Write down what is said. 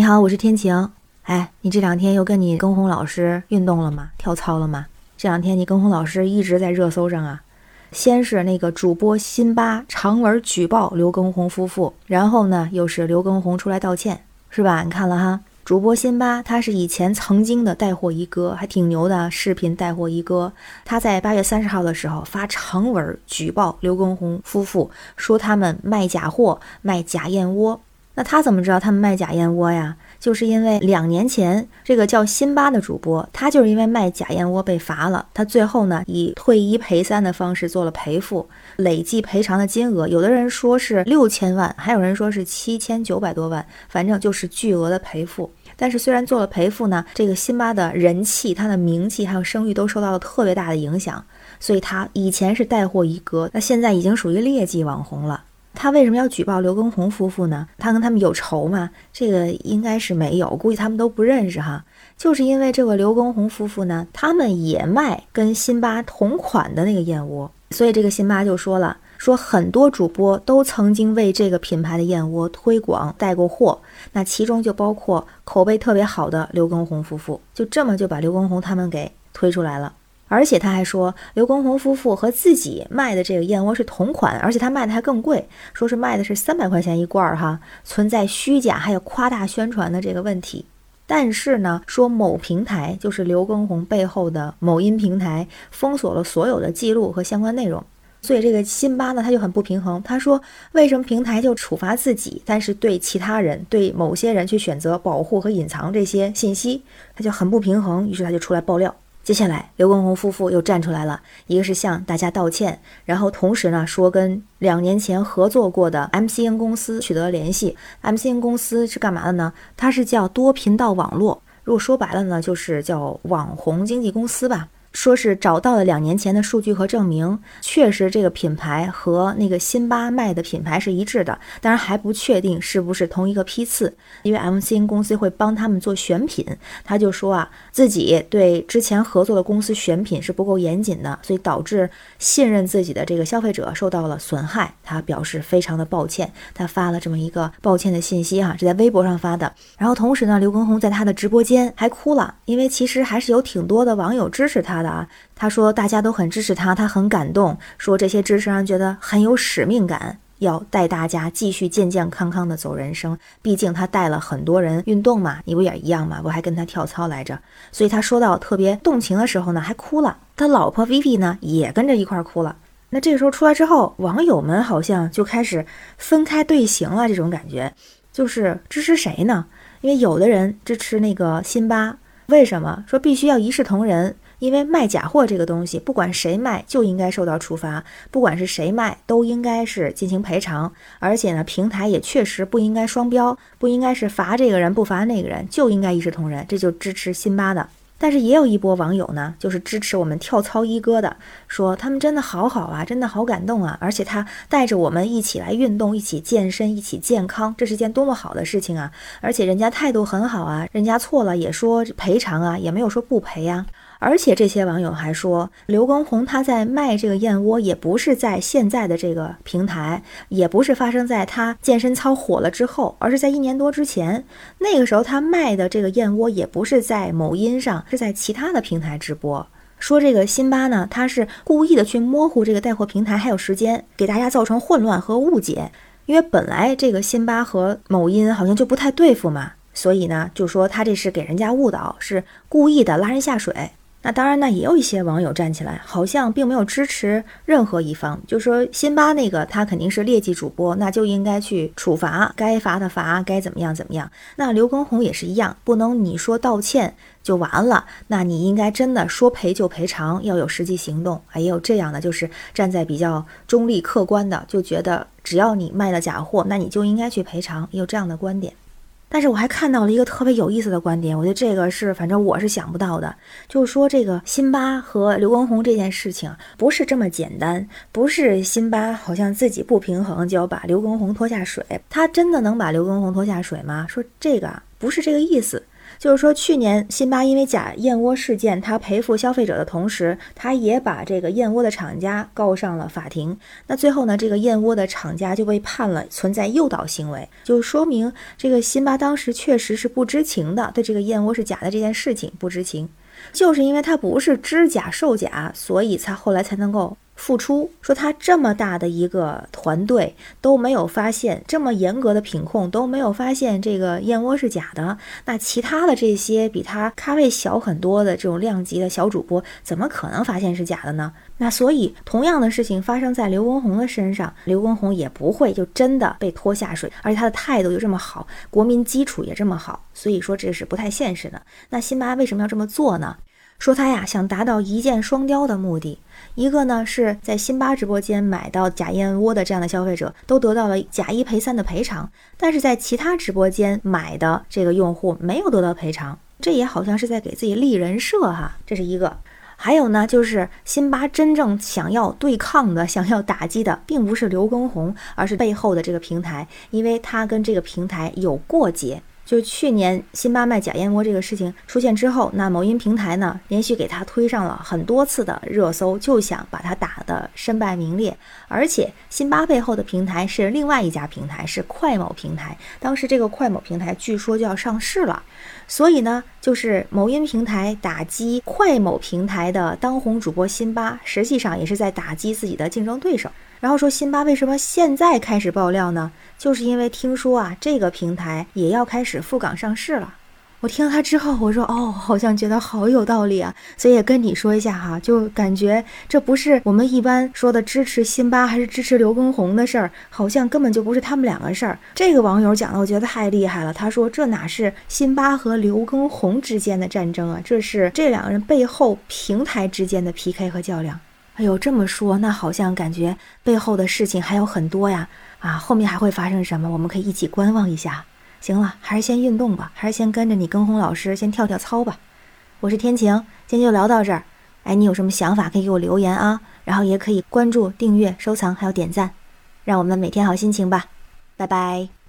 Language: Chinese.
你好，我是天晴。哎，你这两天又跟你跟红老师运动了吗？跳操了吗？这两天你跟红老师一直在热搜上啊。先是那个主播辛巴长文举报刘畊宏夫妇，然后呢又是刘畊宏出来道歉，是吧？你看了哈？主播辛巴他是以前曾经的带货一哥，还挺牛的视频带货一哥。他在八月三十号的时候发长文举报刘畊宏夫妇，说他们卖假货、卖假燕窝。那他怎么知道他们卖假燕窝呀？就是因为两年前这个叫辛巴的主播，他就是因为卖假燕窝被罚了。他最后呢以退一赔三的方式做了赔付，累计赔偿的金额，有的人说是六千万，还有人说是七千九百多万，反正就是巨额的赔付。但是虽然做了赔付呢，这个辛巴的人气、他的名气还有声誉都受到了特别大的影响，所以他以前是带货一哥，那现在已经属于劣迹网红了。他为什么要举报刘畊宏夫妇呢？他跟他们有仇吗？这个应该是没有，估计他们都不认识哈。就是因为这个刘畊宏夫妇呢，他们也卖跟辛巴同款的那个燕窝，所以这个辛巴就说了，说很多主播都曾经为这个品牌的燕窝推广带过货，那其中就包括口碑特别好的刘畊宏夫妇，就这么就把刘畊宏他们给推出来了。而且他还说，刘畊宏夫妇和自己卖的这个燕窝是同款，而且他卖的还更贵，说是卖的是三百块钱一罐儿哈，存在虚假还有夸大宣传的这个问题。但是呢，说某平台就是刘畊宏背后的某音平台封锁了所有的记录和相关内容，所以这个辛巴呢他就很不平衡，他说为什么平台就处罚自己，但是对其他人对某些人去选择保护和隐藏这些信息，他就很不平衡，于是他就出来爆料。接下来，刘畊宏夫妇又站出来了，一个是向大家道歉，然后同时呢说跟两年前合作过的 MCN 公司取得联系。MCN 公司是干嘛的呢？它是叫多频道网络，如果说白了呢，就是叫网红经纪公司吧。说是找到了两年前的数据和证明，确实这个品牌和那个辛巴卖的品牌是一致的，当然还不确定是不是同一个批次，因为 MCN 公司会帮他们做选品，他就说啊，自己对之前合作的公司选品是不够严谨的，所以导致信任自己的这个消费者受到了损害，他表示非常的抱歉，他发了这么一个抱歉的信息哈，是在微博上发的。然后同时呢，刘畊宏在他的直播间还哭了，因为其实还是有挺多的网友支持他。的啊，他说大家都很支持他，他很感动，说这些支持让人觉得很有使命感，要带大家继续健健康康的走人生。毕竟他带了很多人运动嘛，你不也一样嘛？我还跟他跳操来着，所以他说到特别动情的时候呢，还哭了。他老婆 Vivi 呢也跟着一块哭了。那这个时候出来之后，网友们好像就开始分开队形了，这种感觉就是支持谁呢？因为有的人支持那个辛巴，为什么说必须要一视同仁？因为卖假货这个东西，不管谁卖就应该受到处罚，不管是谁卖都应该是进行赔偿。而且呢，平台也确实不应该双标，不应该是罚这个人不罚那个人，就应该一视同仁。这就支持辛巴的。但是也有一波网友呢，就是支持我们跳操一哥的，说他们真的好好啊，真的好感动啊，而且他带着我们一起来运动，一起健身，一起健康，这是件多么好的事情啊！而且人家态度很好啊，人家错了也说赔偿啊，也没有说不赔呀。而且这些网友还说，刘畊宏他在卖这个燕窝，也不是在现在的这个平台，也不是发生在他健身操火了之后，而是在一年多之前。那个时候他卖的这个燕窝，也不是在某音上，是在其他的平台直播。说这个辛巴呢，他是故意的去模糊这个带货平台还有时间，给大家造成混乱和误解。因为本来这个辛巴和某音好像就不太对付嘛，所以呢，就说他这是给人家误导，是故意的拉人下水。那当然呢，也有一些网友站起来，好像并没有支持任何一方，就说辛巴那个他肯定是劣迹主播，那就应该去处罚，该罚的罚，该怎么样怎么样。那刘畊宏也是一样，不能你说道歉就完了，那你应该真的说赔就赔偿，要有实际行动。也有这样的，就是站在比较中立客观的，就觉得只要你卖了假货，那你就应该去赔偿，也有这样的观点。但是我还看到了一个特别有意思的观点，我觉得这个是反正我是想不到的，就是说这个辛巴和刘畊宏这件事情不是这么简单，不是辛巴好像自己不平衡就要把刘畊宏拖下水，他真的能把刘畊宏拖下水吗？说这个不是这个意思，就是说，去年辛巴因为假燕窝事件，他赔付消费者的同时，他也把这个燕窝的厂家告上了法庭。那最后呢，这个燕窝的厂家就被判了存在诱导行为，就说明这个辛巴当时确实是不知情的，对这个燕窝是假的这件事情不知情。就是因为他不是知假售假，所以才后来才能够。付出说他这么大的一个团队都没有发现这么严格的品控都没有发现这个燕窝是假的，那其他的这些比他咖位小很多的这种量级的小主播怎么可能发现是假的呢？那所以同样的事情发生在刘畊宏的身上，刘畊宏也不会就真的被拖下水，而且他的态度又这么好，国民基础也这么好，所以说这是不太现实的。那辛巴为什么要这么做呢？说他呀想达到一箭双雕的目的，一个呢是在辛巴直播间买到假燕窝的这样的消费者都得到了假一赔三的赔偿，但是在其他直播间买的这个用户没有得到赔偿，这也好像是在给自己立人设哈，这是一个。还有呢，就是辛巴真正想要对抗的、想要打击的，并不是刘畊宏，而是背后的这个平台，因为他跟这个平台有过节。就去年辛巴卖假燕窝这个事情出现之后，那某音平台呢连续给他推上了很多次的热搜，就想把他打得身败名裂。而且辛巴背后的平台是另外一家平台，是快某平台。当时这个快某平台据说就要上市了，所以呢，就是某音平台打击快某平台的当红主播辛巴，实际上也是在打击自己的竞争对手。然后说辛巴为什么现在开始爆料呢？就是因为听说啊，这个平台也要开始赴港上市了。我听了他之后，我说哦，好像觉得好有道理啊，所以也跟你说一下哈，就感觉这不是我们一般说的支持辛巴还是支持刘畊宏的事儿，好像根本就不是他们两个事儿。这个网友讲的，我觉得太厉害了。他说这哪是辛巴和刘畊宏之间的战争啊，这是这两个人背后平台之间的 PK 和较量。哎呦，这么说，那好像感觉背后的事情还有很多呀！啊，后面还会发生什么？我们可以一起观望一下。行了，还是先运动吧，还是先跟着你跟红老师先跳跳操吧。我是天晴，今天就聊到这儿。哎，你有什么想法可以给我留言啊？然后也可以关注、订阅、收藏，还有点赞，让我们每天好心情吧。拜拜。